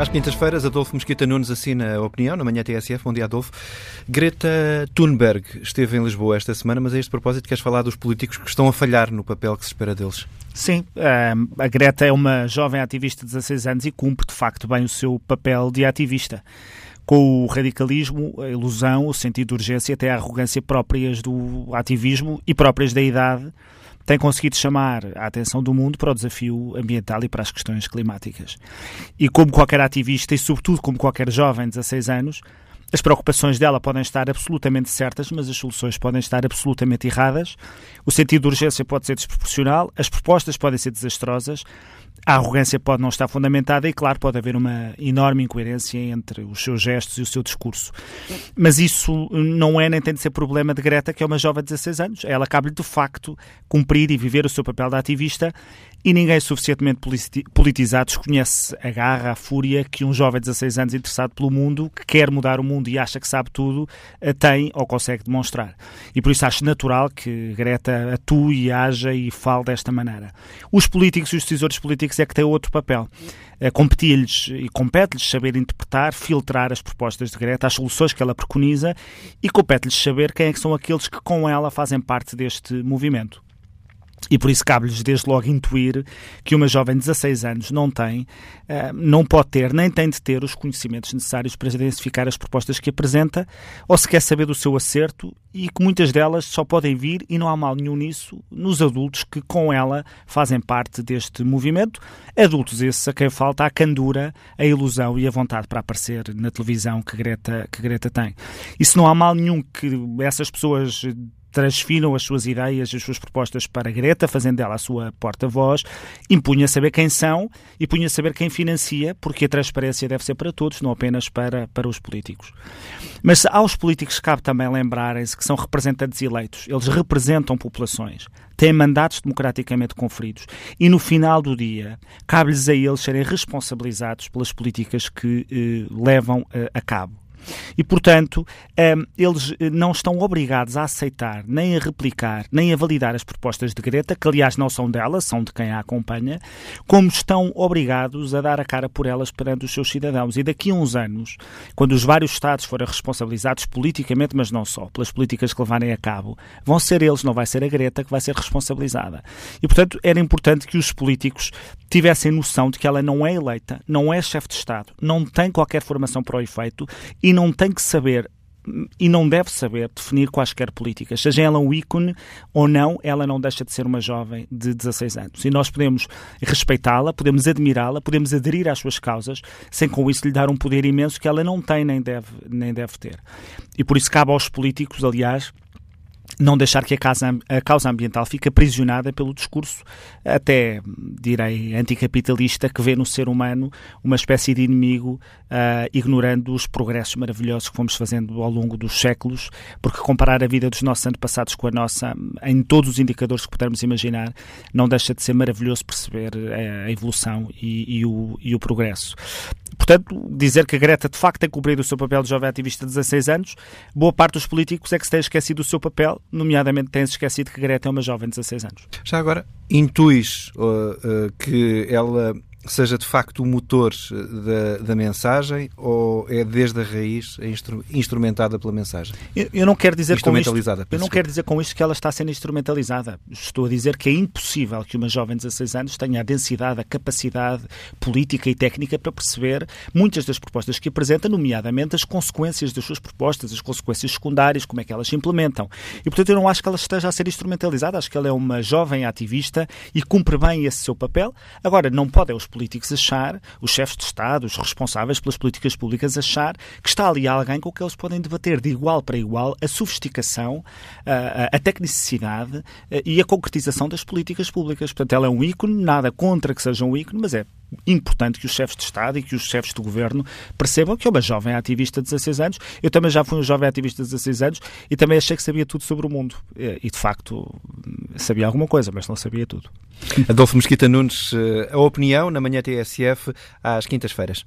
Às quintas-feiras, Adolfo Mosquita Nunes assina a opinião na manhã TSF. Bom dia, Adolfo. Greta Thunberg esteve em Lisboa esta semana, mas a este propósito queres falar dos políticos que estão a falhar no papel que se espera deles? Sim, eh, a Greta é uma jovem ativista de 16 anos e cumpre de facto bem o seu papel de ativista com o radicalismo, a ilusão, o sentido de urgência, até a arrogância próprias do ativismo e próprias da idade, tem conseguido chamar a atenção do mundo para o desafio ambiental e para as questões climáticas. E como qualquer ativista, e sobretudo como qualquer jovem de 16 anos, as preocupações dela podem estar absolutamente certas, mas as soluções podem estar absolutamente erradas. O sentido de urgência pode ser desproporcional, as propostas podem ser desastrosas, a arrogância pode não estar fundamentada e, claro, pode haver uma enorme incoerência entre os seus gestos e o seu discurso. Mas isso não é nem tem de ser problema de Greta, que é uma jovem de 16 anos. Ela cabe-lhe, de facto, cumprir e viver o seu papel de ativista e ninguém suficientemente politizado desconhece a garra, a fúria que um jovem de 16 anos interessado pelo mundo, que quer mudar o mundo e acha que sabe tudo, eh, tem ou consegue demonstrar. E por isso acho natural que Greta atue haja e fale desta maneira. Os políticos e os decisores políticos é que têm outro papel. Eh, competia-lhes e compete-lhes saber interpretar, filtrar as propostas de Greta, as soluções que ela preconiza e compete-lhes saber quem é que são aqueles que com ela fazem parte deste movimento. E por isso cabe-lhes desde logo intuir que uma jovem de 16 anos não tem, eh, não pode ter, nem tem de ter os conhecimentos necessários para identificar as propostas que apresenta, ou se quer saber do seu acerto, e que muitas delas só podem vir, e não há mal nenhum nisso, nos adultos que com ela fazem parte deste movimento. Adultos esses a quem falta a candura, a ilusão e a vontade para aparecer na televisão que Greta, que Greta tem. E se não há mal nenhum que essas pessoas transfiram as suas ideias, as suas propostas para Greta, fazendo dela a sua porta-voz, impunha saber quem são e punha saber quem financia, porque a transparência deve ser para todos, não apenas para, para os políticos. Mas aos políticos cabe também lembrarem-se que são representantes eleitos, eles representam populações, têm mandatos democraticamente conferidos e no final do dia cabe-lhes a eles serem responsabilizados pelas políticas que eh, levam eh, a cabo. E, portanto, ehm, eles eh, não estão obrigados a aceitar, nem a replicar, nem a validar as propostas de Greta, que aliás não são dela, são de quem a acompanha, como estão obrigados a dar a cara por elas perante os seus cidadãos. E daqui a uns anos, quando os vários Estados forem responsabilizados politicamente, mas não só, pelas políticas que levarem a cabo, vão ser eles, não vai ser a Greta que vai ser responsabilizada. E, portanto, era importante que os políticos tivessem noção de que ela não é eleita, não é chefe de Estado, não tem qualquer formação para o efeito e e não tem que saber e não deve saber definir quaisquer políticas. Seja ela um ícone ou não, ela não deixa de ser uma jovem de 16 anos. E nós podemos respeitá-la, podemos admirá-la, podemos aderir às suas causas, sem com isso lhe dar um poder imenso que ela não tem nem deve, nem deve ter. E por isso cabe aos políticos, aliás, não deixar que a causa, a causa ambiental fique aprisionada pelo discurso, até, direi, anticapitalista, que vê no ser humano uma espécie de inimigo, uh, ignorando os progressos maravilhosos que fomos fazendo ao longo dos séculos, porque comparar a vida dos nossos antepassados com a nossa, em todos os indicadores que pudermos imaginar, não deixa de ser maravilhoso perceber a, a evolução e, e, o, e o progresso. Portanto, dizer que a Greta de facto tem cumprido o seu papel de jovem ativista de 16 anos, boa parte dos políticos é que se tem esquecido do seu papel, nomeadamente tem-se esquecido que Greta é uma jovem de 16 anos. Já agora, intuis uh, uh, que ela seja de facto o motor eh, da, da mensagem ou é desde a raiz instru, instrumentada pela mensagem? Eu, eu, não quero dizer com isto, eu não quero dizer com isto que ela está sendo instrumentalizada. Estou a dizer que é impossível que uma jovem de 16 anos tenha a densidade, a capacidade política e técnica para perceber muitas das propostas que apresenta, nomeadamente as consequências das suas propostas, as consequências secundárias, como é que elas se implementam. E portanto eu não acho que ela esteja a ser instrumentalizada, acho que ela é uma jovem ativista e cumpre bem esse seu papel. Agora, não podem os políticos achar, os chefes de Estado, os responsáveis pelas políticas públicas, achar que está ali alguém com que eles podem debater de igual para igual a sofisticação, a, tecnicidade e a concretização das políticas públicas. Portanto, ela é um ícone, nada contra que seja um ícone, mas é importante que os chefes de Estado e que os chefes de governo percebam que é uma jovem ativista de 16 anos. Eu também já fui um jovem ativista de 16 anos e também achei que sabia tudo sobre o mundo. E, de facto, sabia alguma coisa, mas não sabia tudo. Adolfo Mesquita Nunes, eh, a opinião na manhã TSF às quintas-feiras.